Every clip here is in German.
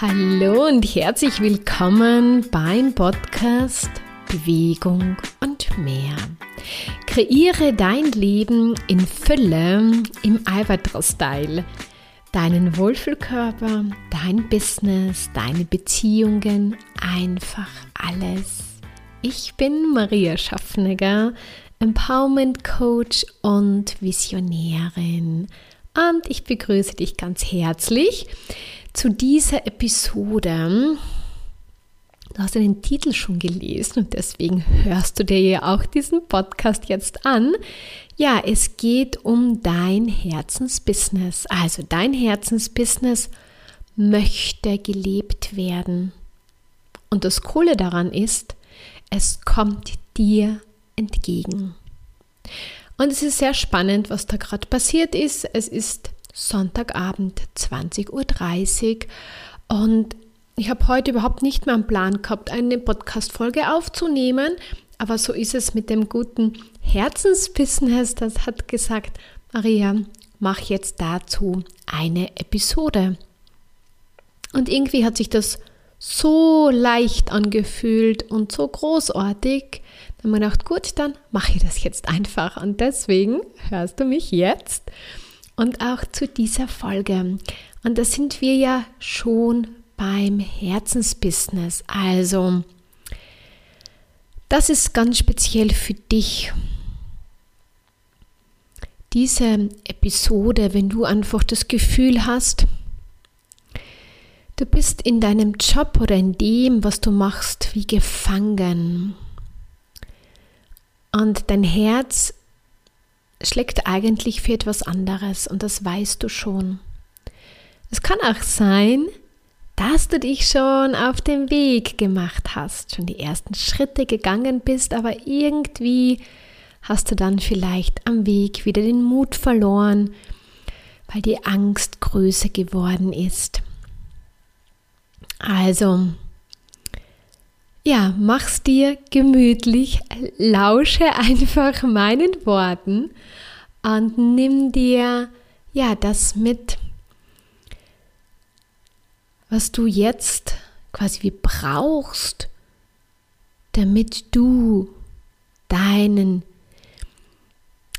Hallo und herzlich willkommen beim Podcast Bewegung und mehr. Kreiere dein Leben in Fülle im Albatros-Style. Deinen Wohlfühlkörper, dein Business, deine Beziehungen, einfach alles. Ich bin Maria Schaffnegger, Empowerment Coach und Visionärin. Und ich begrüße dich ganz herzlich zu dieser Episode. Du hast den Titel schon gelesen und deswegen hörst du dir ja auch diesen Podcast jetzt an. Ja, es geht um dein Herzensbusiness. Also dein Herzensbusiness möchte gelebt werden. Und das Coole daran ist, es kommt dir entgegen. Und es ist sehr spannend, was da gerade passiert ist. Es ist Sonntagabend 20.30 Uhr und ich habe heute überhaupt nicht mehr einen Plan gehabt, eine Podcast-Folge aufzunehmen, aber so ist es mit dem guten Herzensbusiness, das hat gesagt, Maria, mach jetzt dazu eine Episode. Und irgendwie hat sich das so leicht angefühlt und so großartig. Dann habe ich gedacht, gut, dann mache ich das jetzt einfach. Und deswegen hörst du mich jetzt und auch zu dieser Folge. Und da sind wir ja schon beim Herzensbusiness. Also, das ist ganz speziell für dich. Diese Episode, wenn du einfach das Gefühl hast, du bist in deinem Job oder in dem, was du machst, wie gefangen. Und dein Herz schlägt eigentlich für etwas anderes und das weißt du schon. Es kann auch sein, dass du dich schon auf den Weg gemacht hast, schon die ersten Schritte gegangen bist, aber irgendwie hast du dann vielleicht am Weg wieder den Mut verloren, weil die Angst größer geworden ist. Also, ja, mach's dir gemütlich, lausche einfach meinen Worten und nimm dir ja das mit, was du jetzt quasi wie brauchst, damit du deinen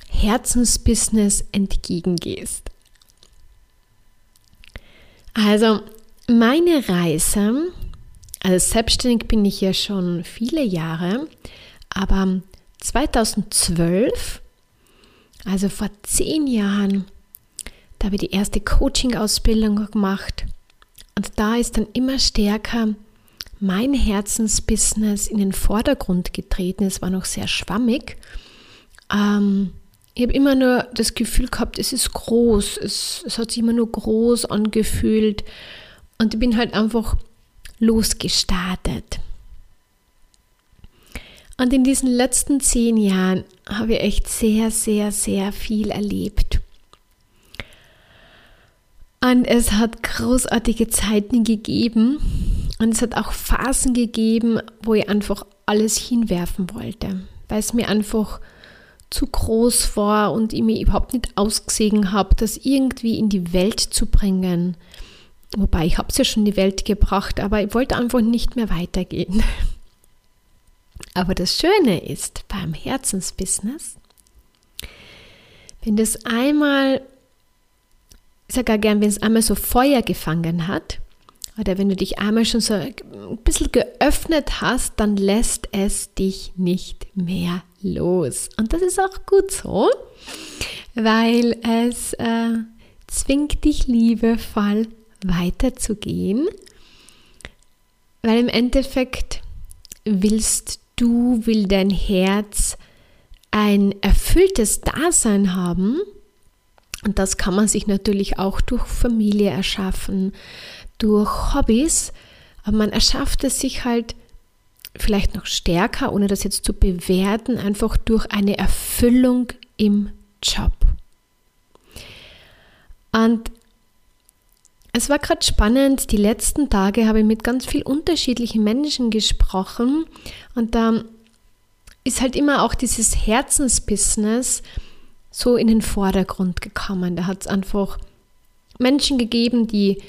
Herzensbusiness entgegengehst. Also meine Reise also selbstständig bin ich ja schon viele Jahre, aber 2012, also vor zehn Jahren, da habe ich die erste Coaching-Ausbildung gemacht und da ist dann immer stärker mein Herzensbusiness in den Vordergrund getreten. Es war noch sehr schwammig. Ähm, ich habe immer nur das Gefühl gehabt, es ist groß, es, es hat sich immer nur groß angefühlt und ich bin halt einfach losgestartet. Und in diesen letzten zehn Jahren habe ich echt sehr, sehr, sehr viel erlebt. Und es hat großartige Zeiten gegeben und es hat auch Phasen gegeben, wo ich einfach alles hinwerfen wollte, weil es mir einfach zu groß war und ich mir überhaupt nicht ausgesehen habe, das irgendwie in die Welt zu bringen. Wobei ich habe es ja schon in die Welt gebracht, aber ich wollte einfach nicht mehr weitergehen. Aber das Schöne ist beim Herzensbusiness, wenn das einmal, ich sage gern, wenn es einmal so Feuer gefangen hat, oder wenn du dich einmal schon so ein bisschen geöffnet hast, dann lässt es dich nicht mehr los. Und das ist auch gut so, weil es äh, zwingt dich liebevoll weiterzugehen, weil im Endeffekt willst du, will dein Herz ein erfülltes Dasein haben. Und das kann man sich natürlich auch durch Familie erschaffen, durch Hobbys. Aber man erschafft es sich halt vielleicht noch stärker, ohne das jetzt zu bewerten, einfach durch eine Erfüllung im Job. Und es war gerade spannend. Die letzten Tage habe ich mit ganz vielen unterschiedlichen Menschen gesprochen und da ist halt immer auch dieses Herzensbusiness so in den Vordergrund gekommen. Da hat es einfach Menschen gegeben, die,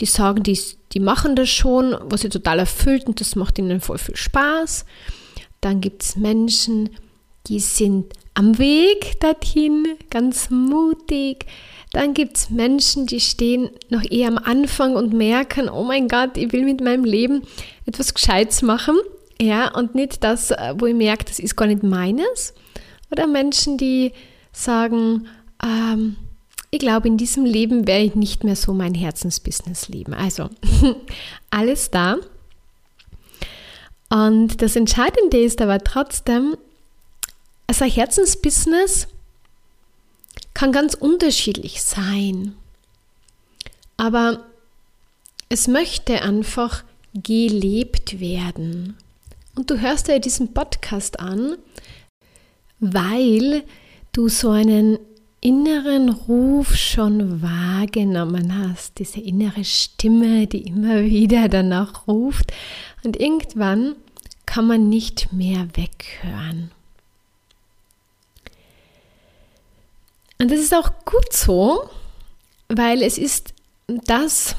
die sagen, die, die machen das schon, was sie total erfüllt und das macht ihnen voll viel Spaß. Dann gibt es Menschen, die sind am Weg dorthin, ganz mutig. Dann gibt es Menschen, die stehen noch eher am Anfang und merken, oh mein Gott, ich will mit meinem Leben etwas Gescheites machen. Ja, und nicht das, äh, wo ich merke, das ist gar nicht meines. Oder Menschen, die sagen, ähm, ich glaube, in diesem Leben werde ich nicht mehr so mein Herzensbusiness leben. Also, alles da. Und das Entscheidende ist aber trotzdem, also Herzensbusiness kann ganz unterschiedlich sein. Aber es möchte einfach gelebt werden. Und du hörst dir diesen Podcast an, weil du so einen inneren Ruf schon wahrgenommen hast, diese innere Stimme, die immer wieder danach ruft. Und irgendwann kann man nicht mehr weghören. Und das ist auch gut so, weil es ist das,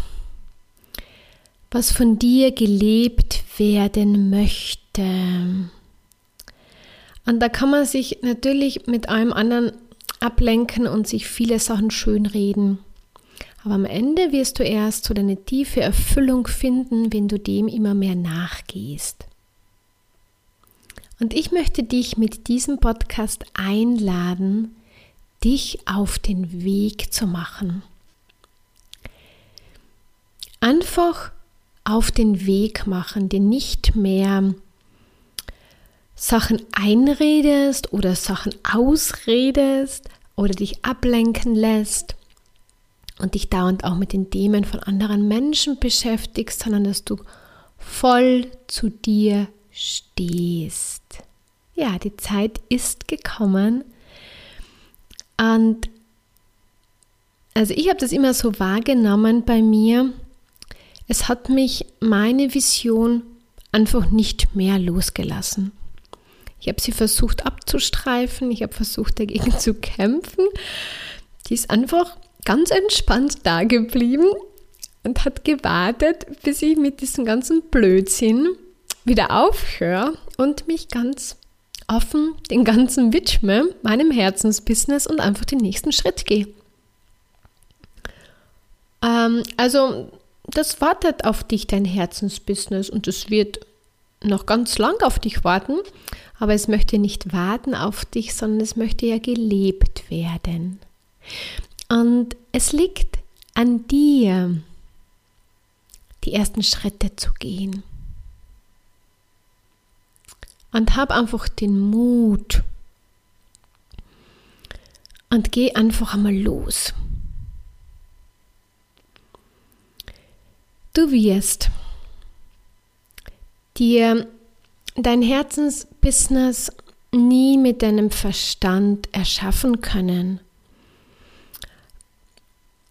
was von dir gelebt werden möchte. Und da kann man sich natürlich mit allem anderen ablenken und sich viele Sachen schönreden. Aber am Ende wirst du erst so deine tiefe Erfüllung finden, wenn du dem immer mehr nachgehst. Und ich möchte dich mit diesem Podcast einladen, dich auf den Weg zu machen. Einfach auf den Weg machen, den nicht mehr Sachen einredest oder Sachen ausredest oder dich ablenken lässt und dich dauernd auch mit den Themen von anderen Menschen beschäftigst, sondern dass du voll zu dir stehst. Ja, die Zeit ist gekommen, und also ich habe das immer so wahrgenommen bei mir. Es hat mich meine Vision einfach nicht mehr losgelassen. Ich habe sie versucht abzustreifen, ich habe versucht dagegen zu kämpfen. Die ist einfach ganz entspannt da geblieben und hat gewartet, bis ich mit diesem ganzen Blödsinn wieder aufhöre und mich ganz offen den ganzen widme, meinem Herzensbusiness und einfach den nächsten Schritt gehe. Ähm, also, das wartet auf dich, dein Herzensbusiness, und es wird noch ganz lang auf dich warten, aber es möchte nicht warten auf dich, sondern es möchte ja gelebt werden. Und es liegt an dir, die ersten Schritte zu gehen. Und hab einfach den Mut. Und geh einfach einmal los. Du wirst dir dein Herzensbusiness nie mit deinem Verstand erschaffen können.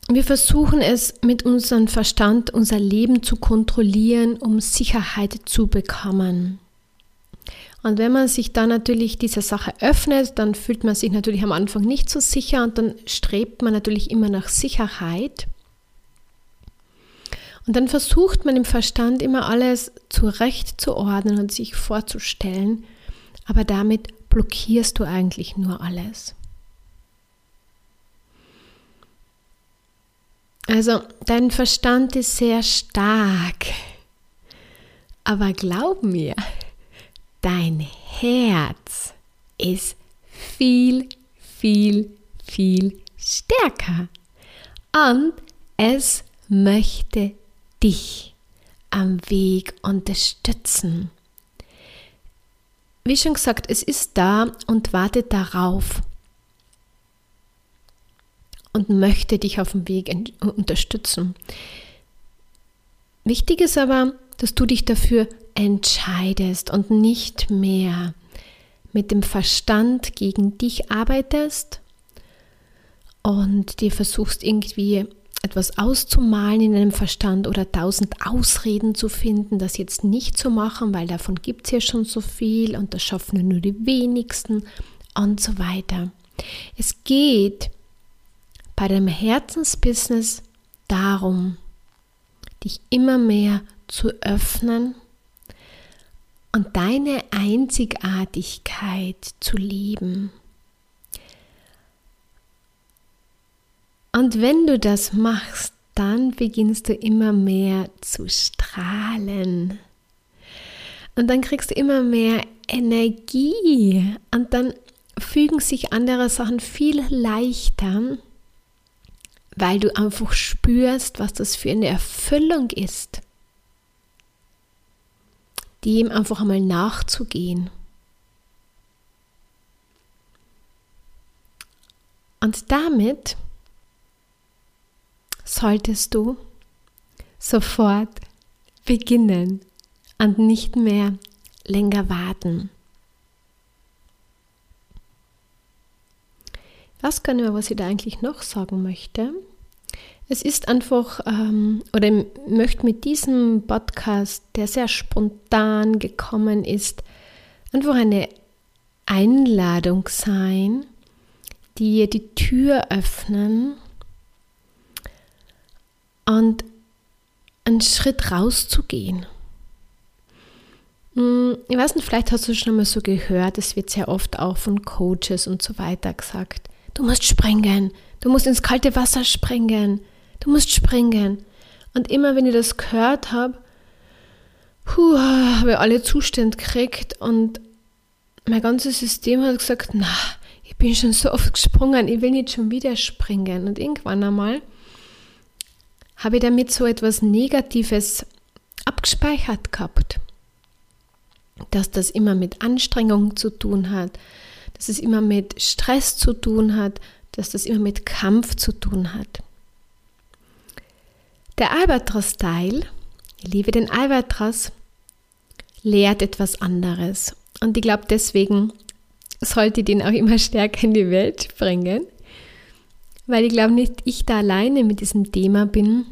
Wir versuchen es mit unserem Verstand, unser Leben zu kontrollieren, um Sicherheit zu bekommen. Und wenn man sich dann natürlich dieser Sache öffnet, dann fühlt man sich natürlich am Anfang nicht so sicher und dann strebt man natürlich immer nach Sicherheit. Und dann versucht man im Verstand immer alles zurechtzuordnen und sich vorzustellen, aber damit blockierst du eigentlich nur alles. Also dein Verstand ist sehr stark, aber glaub mir, dein Herz ist viel, viel, viel stärker. Und es möchte dich am Weg unterstützen. Wie schon gesagt, es ist da und wartet darauf und möchte dich auf dem Weg unterstützen. Wichtig ist aber, dass du dich dafür entscheidest und nicht mehr mit dem Verstand gegen dich arbeitest und dir versuchst irgendwie etwas auszumalen in deinem Verstand oder tausend Ausreden zu finden, das jetzt nicht zu machen, weil davon gibt es ja schon so viel und das schaffen nur die wenigsten und so weiter. Es geht bei deinem Herzensbusiness darum, dich immer mehr zu öffnen und deine Einzigartigkeit zu leben. Und wenn du das machst, dann beginnst du immer mehr zu strahlen. Und dann kriegst du immer mehr Energie. Und dann fügen sich andere Sachen viel leichter, weil du einfach spürst, was das für eine Erfüllung ist, dem einfach einmal nachzugehen. Und damit solltest du sofort beginnen und nicht mehr länger warten. Was können wir, was ich da eigentlich noch sagen möchte? Es ist einfach, ähm, oder ich möchte mit diesem Podcast, der sehr spontan gekommen ist, einfach eine Einladung sein, die die Tür öffnen und einen Schritt rauszugehen. Hm, ich weiß nicht, vielleicht hast du schon mal so gehört, es wird sehr oft auch von Coaches und so weiter gesagt, du musst springen, du musst ins kalte Wasser springen, du musst springen. Und immer wenn ich das gehört habe, habe ich alle Zustände gekriegt und mein ganzes System hat gesagt, na, ich bin schon so oft gesprungen, ich will nicht schon wieder springen. Und irgendwann einmal habe ich damit so etwas Negatives abgespeichert gehabt. Dass das immer mit Anstrengung zu tun hat, dass es immer mit Stress zu tun hat, dass das immer mit Kampf zu tun hat. Der Albatros-Style, ich liebe den Albatros, lehrt etwas anderes. Und ich glaube, deswegen sollte ich den auch immer stärker in die Welt bringen weil ich glaube nicht, ich da alleine mit diesem Thema bin,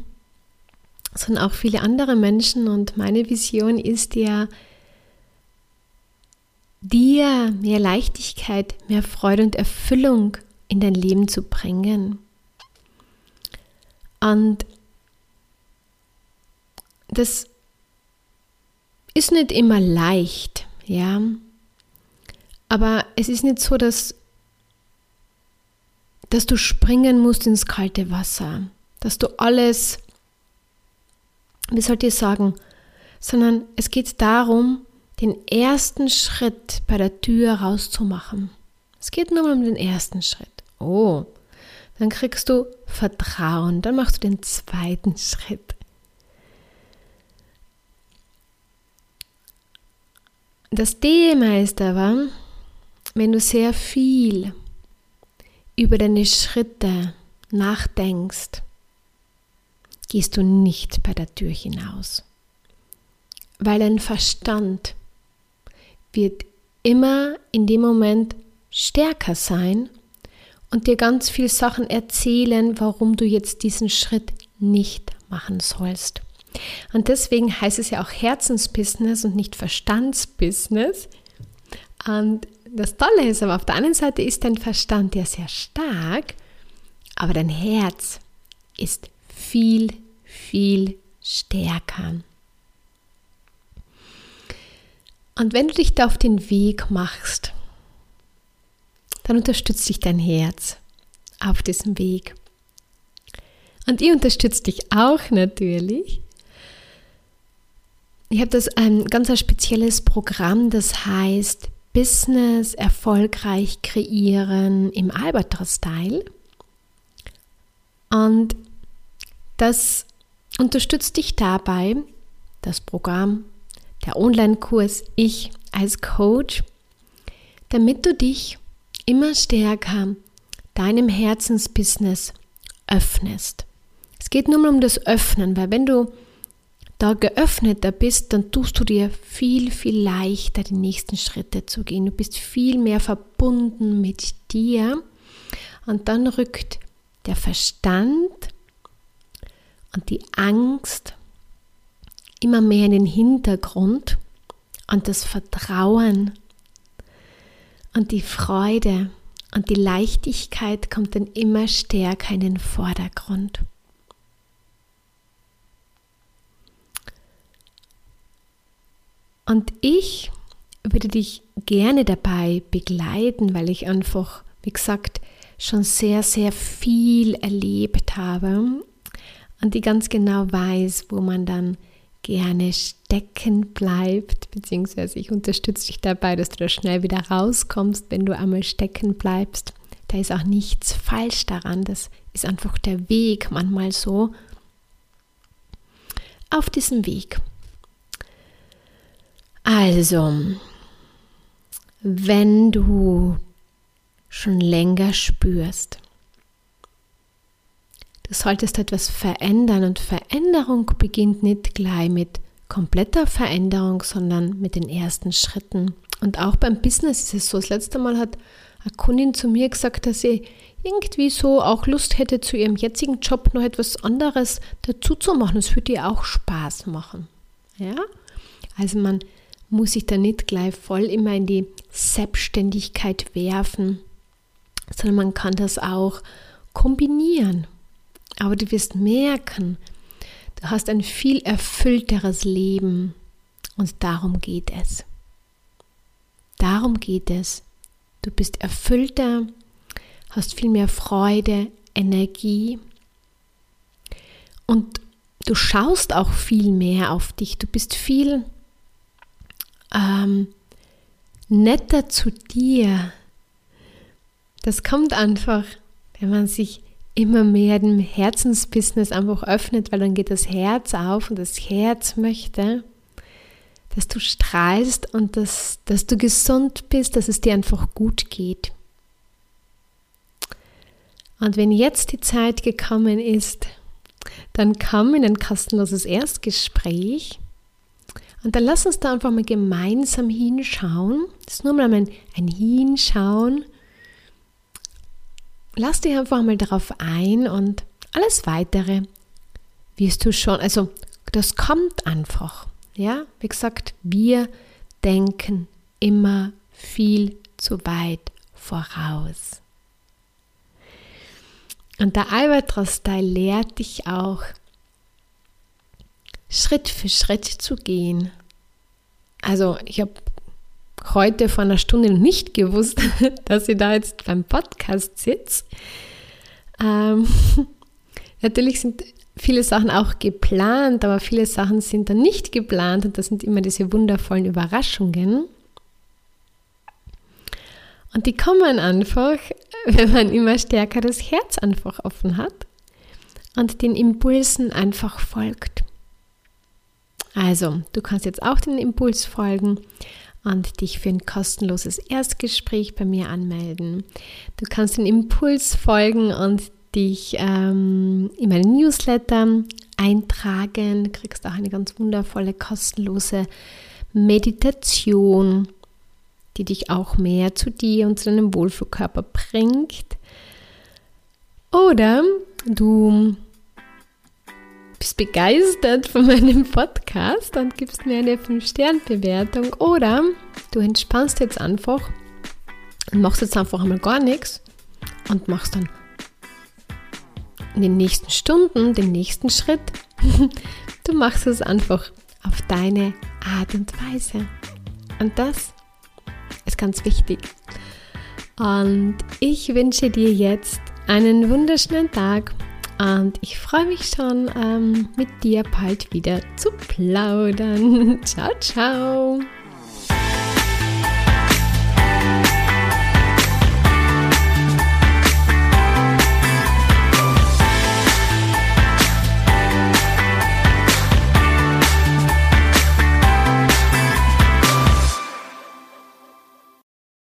sondern auch viele andere Menschen. Und meine Vision ist ja, dir mehr Leichtigkeit, mehr Freude und Erfüllung in dein Leben zu bringen. Und das ist nicht immer leicht, ja. Aber es ist nicht so, dass dass du springen musst ins kalte Wasser, dass du alles, wie sollt ihr sagen, sondern es geht darum, den ersten Schritt bei der Tür rauszumachen. Es geht nur um den ersten Schritt. Oh, dann kriegst du Vertrauen, dann machst du den zweiten Schritt. Das Thema ist aber, wenn du sehr viel über deine Schritte nachdenkst, gehst du nicht bei der Tür hinaus. Weil dein Verstand wird immer in dem Moment stärker sein und dir ganz viel Sachen erzählen, warum du jetzt diesen Schritt nicht machen sollst. Und deswegen heißt es ja auch Herzensbusiness und nicht Verstandsbusiness. Und das Tolle ist aber, auf der anderen Seite ist dein Verstand ja sehr stark, aber dein Herz ist viel, viel stärker. Und wenn du dich da auf den Weg machst, dann unterstützt dich dein Herz auf diesem Weg. Und ich unterstütze dich auch natürlich. Ich habe das ein ganz spezielles Programm, das heißt Business erfolgreich kreieren im Albatros-Style. Und das unterstützt dich dabei, das Programm, der Online-Kurs, ich als Coach, damit du dich immer stärker deinem Herzensbusiness öffnest. Es geht nur um das Öffnen, weil wenn du da geöffneter bist, dann tust du dir viel, viel leichter, die nächsten Schritte zu gehen. Du bist viel mehr verbunden mit dir und dann rückt der Verstand und die Angst immer mehr in den Hintergrund und das Vertrauen und die Freude und die Leichtigkeit kommt dann immer stärker in den Vordergrund. Und ich würde dich gerne dabei begleiten, weil ich einfach, wie gesagt, schon sehr, sehr viel erlebt habe und die ganz genau weiß, wo man dann gerne stecken bleibt, beziehungsweise ich unterstütze dich dabei, dass du da schnell wieder rauskommst, wenn du einmal stecken bleibst. Da ist auch nichts falsch daran, das ist einfach der Weg manchmal so. Auf diesem Weg. Also, wenn du schon länger spürst, du solltest etwas verändern und Veränderung beginnt nicht gleich mit kompletter Veränderung, sondern mit den ersten Schritten. Und auch beim Business ist es so. Das letzte Mal hat eine Kundin zu mir gesagt, dass sie irgendwie so auch Lust hätte, zu ihrem jetzigen Job noch etwas anderes dazu zu machen. Es würde ihr auch Spaß machen. Ja? Also man muss sich da nicht gleich voll immer in die Selbstständigkeit werfen, sondern man kann das auch kombinieren. Aber du wirst merken, du hast ein viel erfüllteres Leben und darum geht es. Darum geht es. Du bist erfüllter, hast viel mehr Freude, Energie und du schaust auch viel mehr auf dich. Du bist viel ähm, netter zu dir. Das kommt einfach, wenn man sich immer mehr dem Herzensbusiness einfach öffnet, weil dann geht das Herz auf und das Herz möchte, dass du strahlst und dass, dass du gesund bist, dass es dir einfach gut geht. Und wenn jetzt die Zeit gekommen ist, dann komm in ein kostenloses Erstgespräch und dann lass uns da einfach mal gemeinsam hinschauen. Das ist nur mal ein, ein Hinschauen. Lass dich einfach mal darauf ein und alles weitere wirst du schon, also das kommt einfach. Ja, wie gesagt, wir denken immer viel zu weit voraus. Und der Albatros-Style lehrt dich auch, Schritt für Schritt zu gehen. Also ich habe heute vor einer Stunde nicht gewusst, dass ich da jetzt beim Podcast sitze. Ähm, natürlich sind viele Sachen auch geplant, aber viele Sachen sind dann nicht geplant und das sind immer diese wundervollen Überraschungen. Und die kommen einfach, wenn man immer stärker das Herz einfach offen hat und den Impulsen einfach folgt. Also, du kannst jetzt auch den Impuls folgen und dich für ein kostenloses Erstgespräch bei mir anmelden. Du kannst den Impuls folgen und dich ähm, in meinen Newsletter eintragen. Du kriegst auch eine ganz wundervolle kostenlose Meditation, die dich auch mehr zu dir und zu deinem Wohlfühlkörper bringt. Oder du bist begeistert von meinem Podcast und gibst mir eine 5-Stern-Bewertung oder du entspannst jetzt einfach und machst jetzt einfach einmal gar nichts und machst dann in den nächsten Stunden den nächsten Schritt. Du machst es einfach auf deine Art und Weise. Und das ist ganz wichtig. Und ich wünsche dir jetzt einen wunderschönen Tag und ich freue mich schon, ähm, mit dir bald wieder zu plaudern. ciao, ciao.